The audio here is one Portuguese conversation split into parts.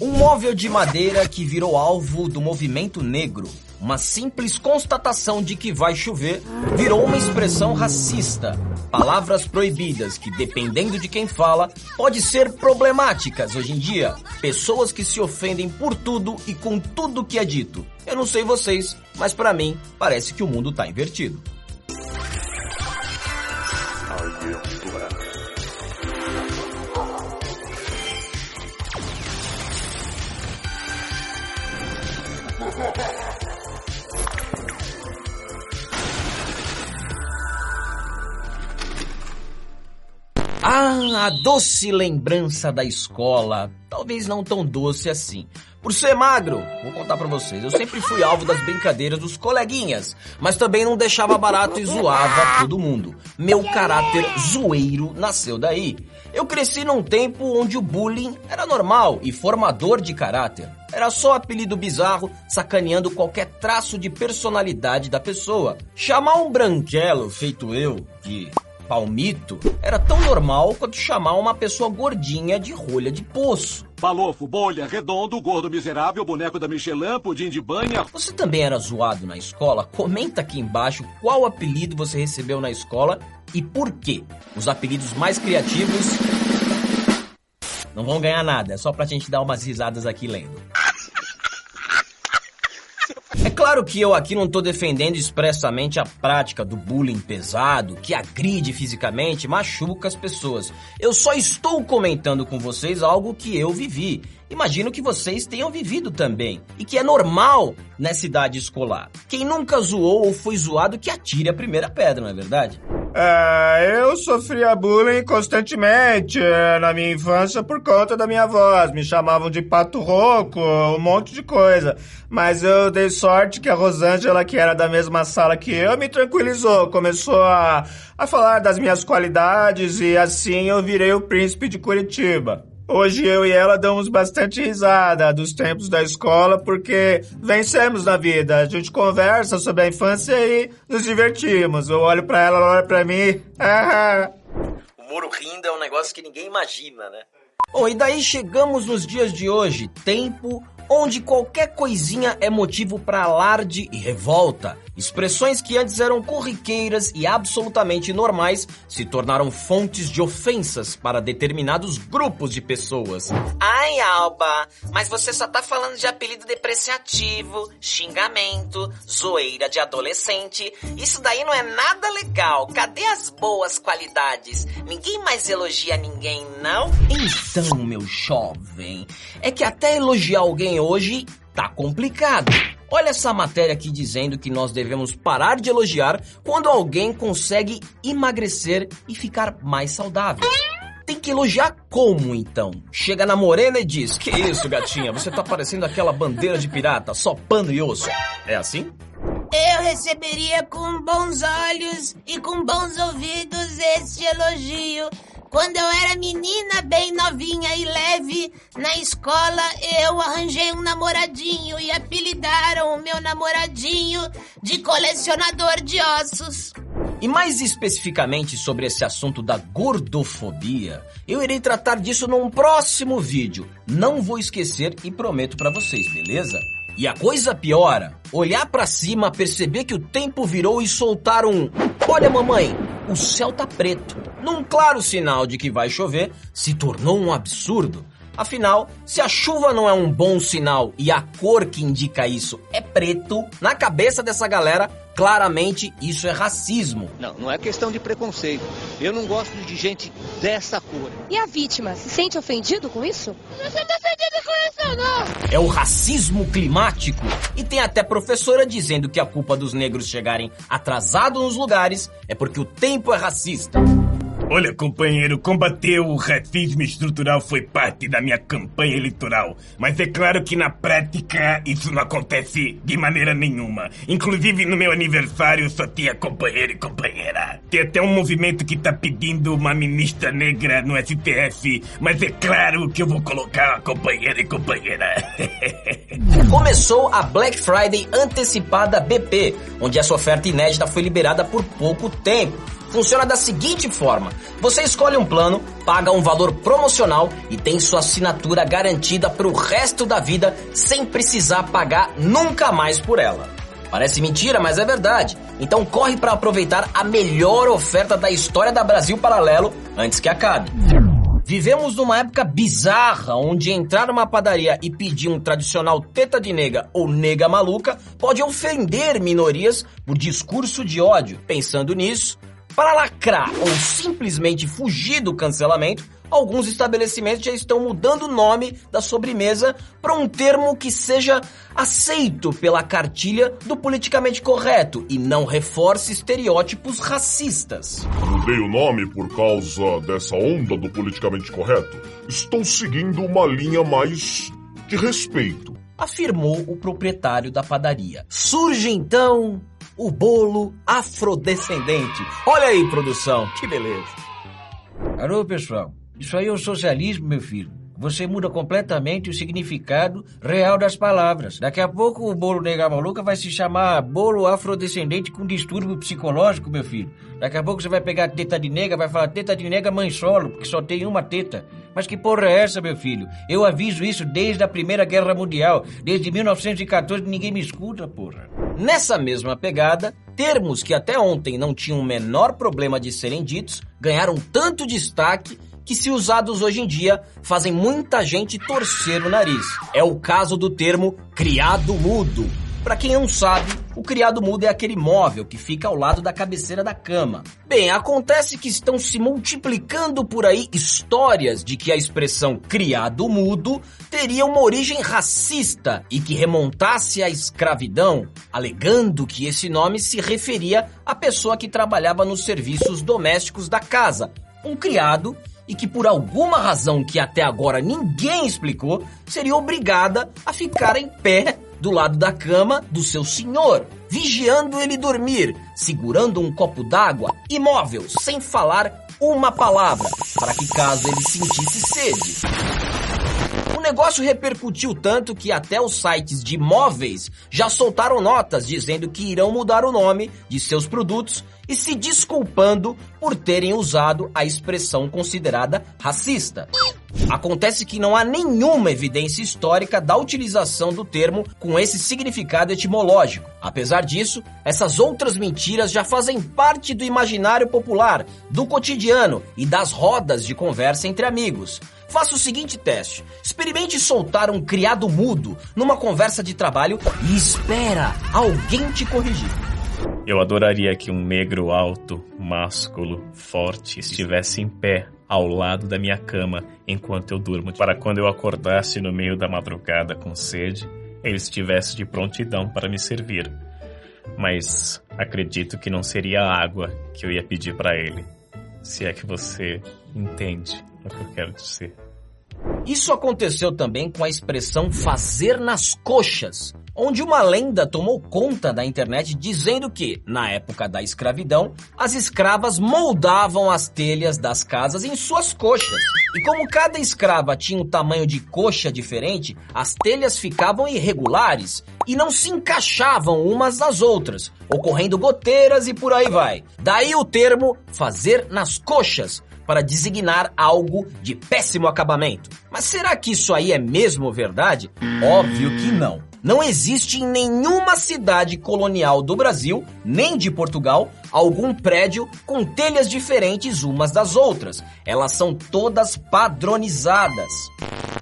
Um móvel de madeira que virou alvo do movimento negro. Uma simples constatação de que vai chover virou uma expressão racista. Palavras proibidas que, dependendo de quem fala, pode ser problemáticas hoje em dia. Pessoas que se ofendem por tudo e com tudo que é dito. Eu não sei vocês, mas para mim parece que o mundo tá invertido. A doce lembrança da escola. Talvez não tão doce assim. Por ser magro, vou contar pra vocês, eu sempre fui alvo das brincadeiras dos coleguinhas, mas também não deixava barato e zoava todo mundo. Meu caráter zoeiro nasceu daí. Eu cresci num tempo onde o bullying era normal e formador de caráter. Era só apelido bizarro, sacaneando qualquer traço de personalidade da pessoa. Chamar um branquelo feito eu, de palmito, era tão normal quanto chamar uma pessoa gordinha de rolha de poço. Balofo, bolha, redondo, gordo miserável, boneco da Michelin, pudim de banha. Você também era zoado na escola? Comenta aqui embaixo qual apelido você recebeu na escola e por quê. Os apelidos mais criativos não vão ganhar nada, é só pra gente dar umas risadas aqui lendo. Claro que eu aqui não tô defendendo expressamente a prática do bullying pesado, que agride fisicamente, machuca as pessoas. Eu só estou comentando com vocês algo que eu vivi. Imagino que vocês tenham vivido também. E que é normal nessa idade escolar. Quem nunca zoou ou foi zoado que atire a primeira pedra, não é verdade? É, eu sofria bullying constantemente é, na minha infância por conta da minha voz. Me chamavam de pato rouco, um monte de coisa. Mas eu dei sorte que a Rosângela, que era da mesma sala que eu, me tranquilizou. Começou a, a falar das minhas qualidades e assim eu virei o príncipe de Curitiba. Hoje eu e ela damos bastante risada dos tempos da escola porque vencemos na vida. A gente conversa sobre a infância e nos divertimos. Eu olho para ela, ela olha para mim. o muro rindo é um negócio que ninguém imagina, né? Bom, e daí chegamos nos dias de hoje, tempo onde qualquer coisinha é motivo para alarde e revolta. Expressões que antes eram corriqueiras e absolutamente normais se tornaram fontes de ofensas para determinados grupos de pessoas. Ai, Alba, mas você só tá falando de apelido depreciativo, xingamento, zoeira de adolescente. Isso daí não é nada legal. Cadê as boas qualidades? Ninguém mais elogia ninguém, não? Então, meu jovem, é que até elogiar alguém hoje tá complicado. Olha essa matéria aqui dizendo que nós devemos parar de elogiar quando alguém consegue emagrecer e ficar mais saudável. Tem que elogiar como então? Chega na morena e diz: Que isso, gatinha? Você tá parecendo aquela bandeira de pirata, só pano e osso. É assim? Eu receberia com bons olhos e com bons ouvidos este elogio quando eu era menina, bem novinha e leve, na escola eu arranjei um namoradinho e apelidaram o meu namoradinho de colecionador de ossos. E mais especificamente sobre esse assunto da gordofobia, eu irei tratar disso num próximo vídeo. Não vou esquecer e prometo para vocês, beleza? E a coisa piora, olhar para cima, perceber que o tempo virou e soltar um: "Olha, mamãe, o céu tá preto". Num claro sinal de que vai chover, se tornou um absurdo. Afinal, se a chuva não é um bom sinal e a cor que indica isso é preto, na cabeça dessa galera, claramente isso é racismo. Não, não é questão de preconceito. Eu não gosto de gente dessa cor. E a vítima se sente ofendido com isso? Não se ofendido com isso, não! É o racismo climático. E tem até professora dizendo que a culpa dos negros chegarem atrasados nos lugares é porque o tempo é racista. Olha, companheiro, combater o racismo estrutural foi parte da minha campanha eleitoral. Mas é claro que na prática isso não acontece de maneira nenhuma. Inclusive no meu aniversário só tinha companheiro e companheira. Tem até um movimento que tá pedindo uma ministra negra no STF. Mas é claro que eu vou colocar companheiro e companheira. Começou a Black Friday antecipada BP, onde essa oferta inédita foi liberada por pouco tempo. Funciona da seguinte forma: você escolhe um plano, paga um valor promocional e tem sua assinatura garantida para o resto da vida sem precisar pagar nunca mais por ela. Parece mentira, mas é verdade. Então corre para aproveitar a melhor oferta da história da Brasil Paralelo antes que acabe. Vivemos numa época bizarra, onde entrar numa padaria e pedir um tradicional teta de nega ou nega maluca pode ofender minorias por discurso de ódio. Pensando nisso, para lacrar ou simplesmente fugir do cancelamento, alguns estabelecimentos já estão mudando o nome da sobremesa para um termo que seja aceito pela cartilha do politicamente correto e não reforce estereótipos racistas. Mudei o nome por causa dessa onda do politicamente correto. Estou seguindo uma linha mais de respeito. Afirmou o proprietário da padaria. Surge então o bolo afrodescendente. Olha aí, produção, que beleza. Alô, pessoal. Isso aí é o socialismo, meu filho. Você muda completamente o significado real das palavras. Daqui a pouco o bolo nega maluca vai se chamar bolo afrodescendente com distúrbio psicológico, meu filho. Daqui a pouco você vai pegar teta de nega, vai falar teta de nega mãe solo, porque só tem uma teta. Mas que porra é essa, meu filho? Eu aviso isso desde a Primeira Guerra Mundial, desde 1914 ninguém me escuta, porra. Nessa mesma pegada, termos que até ontem não tinham o menor problema de serem ditos ganharam tanto destaque que, se usados hoje em dia, fazem muita gente torcer o nariz. É o caso do termo criado mudo. Para quem não sabe, o criado mudo é aquele móvel que fica ao lado da cabeceira da cama. Bem, acontece que estão se multiplicando por aí histórias de que a expressão criado mudo teria uma origem racista e que remontasse à escravidão, alegando que esse nome se referia à pessoa que trabalhava nos serviços domésticos da casa, um criado e que por alguma razão que até agora ninguém explicou, seria obrigada a ficar em pé do lado da cama do seu senhor, vigiando ele dormir, segurando um copo d'água, imóvel, sem falar uma palavra, para que caso ele sentisse sede. O negócio repercutiu tanto que até os sites de móveis já soltaram notas dizendo que irão mudar o nome de seus produtos e se desculpando por terem usado a expressão considerada racista. Acontece que não há nenhuma evidência histórica da utilização do termo com esse significado etimológico. Apesar disso, essas outras mentiras já fazem parte do imaginário popular, do cotidiano e das rodas de conversa entre amigos. Faça o seguinte teste. Experimente soltar um criado mudo numa conversa de trabalho e espera alguém te corrigir. Eu adoraria que um negro alto, másculo, forte estivesse em pé ao lado da minha cama enquanto eu durmo, para quando eu acordasse no meio da madrugada com sede, ele estivesse de prontidão para me servir. Mas acredito que não seria água que eu ia pedir para ele. Se é que você entende o que eu quero dizer. Isso aconteceu também com a expressão fazer nas coxas, onde uma lenda tomou conta da internet dizendo que, na época da escravidão, as escravas moldavam as telhas das casas em suas coxas. E como cada escrava tinha um tamanho de coxa diferente, as telhas ficavam irregulares e não se encaixavam umas nas outras, ocorrendo goteiras e por aí vai. Daí o termo fazer nas coxas, para designar algo de péssimo acabamento. Mas será que isso aí é mesmo verdade? Óbvio que não. Não existe em nenhuma cidade colonial do Brasil, nem de Portugal, algum prédio com telhas diferentes umas das outras. Elas são todas padronizadas.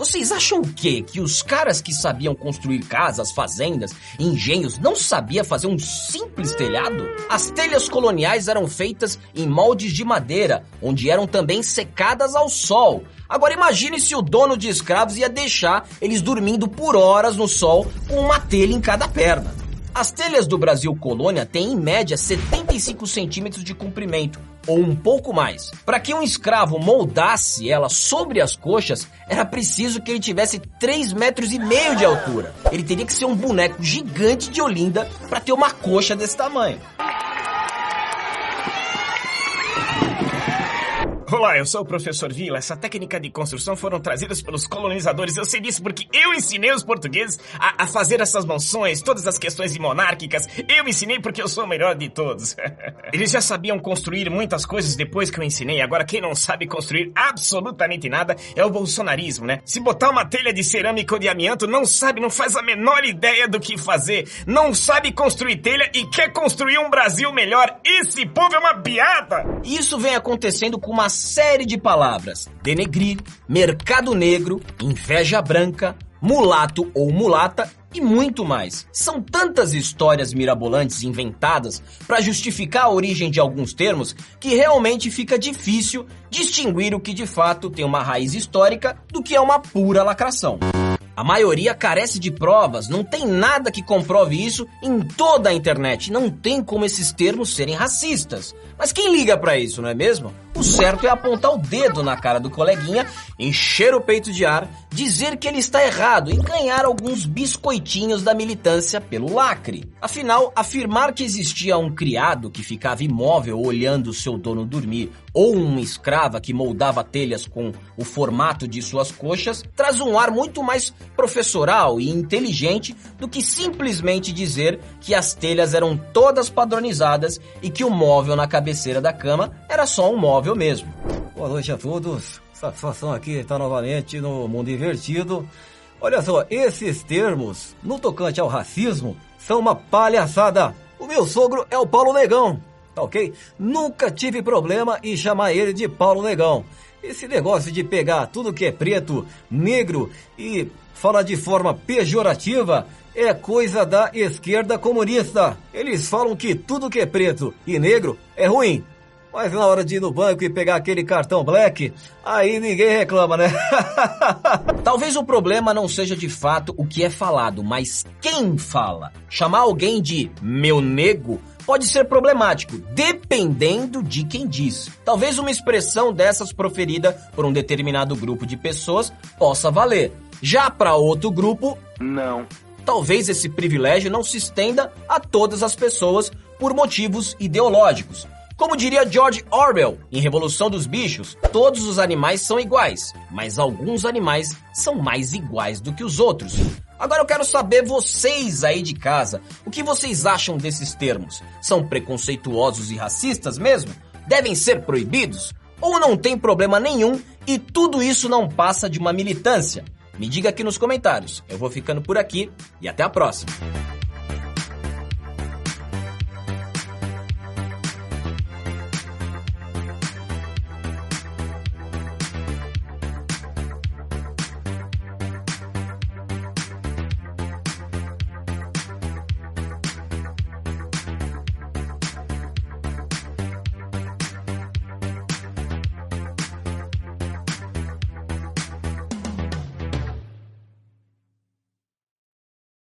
Vocês acham o quê? Que os caras que sabiam construir casas, fazendas, engenhos não sabiam fazer um simples telhado? As telhas coloniais eram feitas em moldes de madeira, onde eram também secadas ao sol. Agora imagine se o dono de escravos ia deixar eles dormindo por horas no sol com uma telha em cada perna. As telhas do Brasil colônia têm em média 75 centímetros de comprimento, ou um pouco mais. Para que um escravo moldasse ela sobre as coxas, era preciso que ele tivesse 3 metros e meio de altura. Ele teria que ser um boneco gigante de Olinda para ter uma coxa desse tamanho. Olá, eu sou o professor Vila. Essa técnica de construção foram trazidas pelos colonizadores. Eu sei disso porque eu ensinei os portugueses a, a fazer essas mansões, todas as questões monárquicas. Eu ensinei porque eu sou o melhor de todos. Eles já sabiam construir muitas coisas depois que eu ensinei. Agora, quem não sabe construir absolutamente nada é o bolsonarismo, né? Se botar uma telha de cerâmica ou de amianto, não sabe, não faz a menor ideia do que fazer. Não sabe construir telha e quer construir um Brasil melhor. Esse povo é uma piada! Isso vem acontecendo com uma série de palavras: denegrir, mercado negro, inveja branca, mulato ou mulata e muito mais. São tantas histórias mirabolantes inventadas para justificar a origem de alguns termos que realmente fica difícil distinguir o que de fato tem uma raiz histórica do que é uma pura lacração. A maioria carece de provas, não tem nada que comprove isso em toda a internet. Não tem como esses termos serem racistas. Mas quem liga para isso, não é mesmo? O certo é apontar o dedo na cara do coleguinha, encher o peito de ar, dizer que ele está errado e ganhar alguns biscoitinhos da militância pelo lacre. Afinal, afirmar que existia um criado que ficava imóvel olhando seu dono dormir ou uma escrava que moldava telhas com o formato de suas coxas traz um ar muito mais professoral e inteligente do que simplesmente dizer que as telhas eram todas padronizadas e que o móvel na cabeceira da cama era só um móvel mesmo. Boa noite a todos. Satisfação aqui estar novamente no Mundo Invertido. Olha só, esses termos, no tocante ao racismo, são uma palhaçada. O meu sogro é o Paulo Negão, tá ok? Nunca tive problema em chamar ele de Paulo Negão. Esse negócio de pegar tudo que é preto, negro e falar de forma pejorativa é coisa da esquerda comunista. Eles falam que tudo que é preto e negro é ruim. Mas na hora de ir no banco e pegar aquele cartão black, aí ninguém reclama, né? Talvez o problema não seja de fato o que é falado, mas quem fala. Chamar alguém de meu nego pode ser problemático, dependendo de quem diz. Talvez uma expressão dessas proferida por um determinado grupo de pessoas possa valer. Já para outro grupo, não. Talvez esse privilégio não se estenda a todas as pessoas por motivos ideológicos. Como diria George Orwell em Revolução dos Bichos, todos os animais são iguais, mas alguns animais são mais iguais do que os outros. Agora eu quero saber vocês aí de casa, o que vocês acham desses termos? São preconceituosos e racistas mesmo? Devem ser proibidos? Ou não tem problema nenhum e tudo isso não passa de uma militância? Me diga aqui nos comentários. Eu vou ficando por aqui e até a próxima.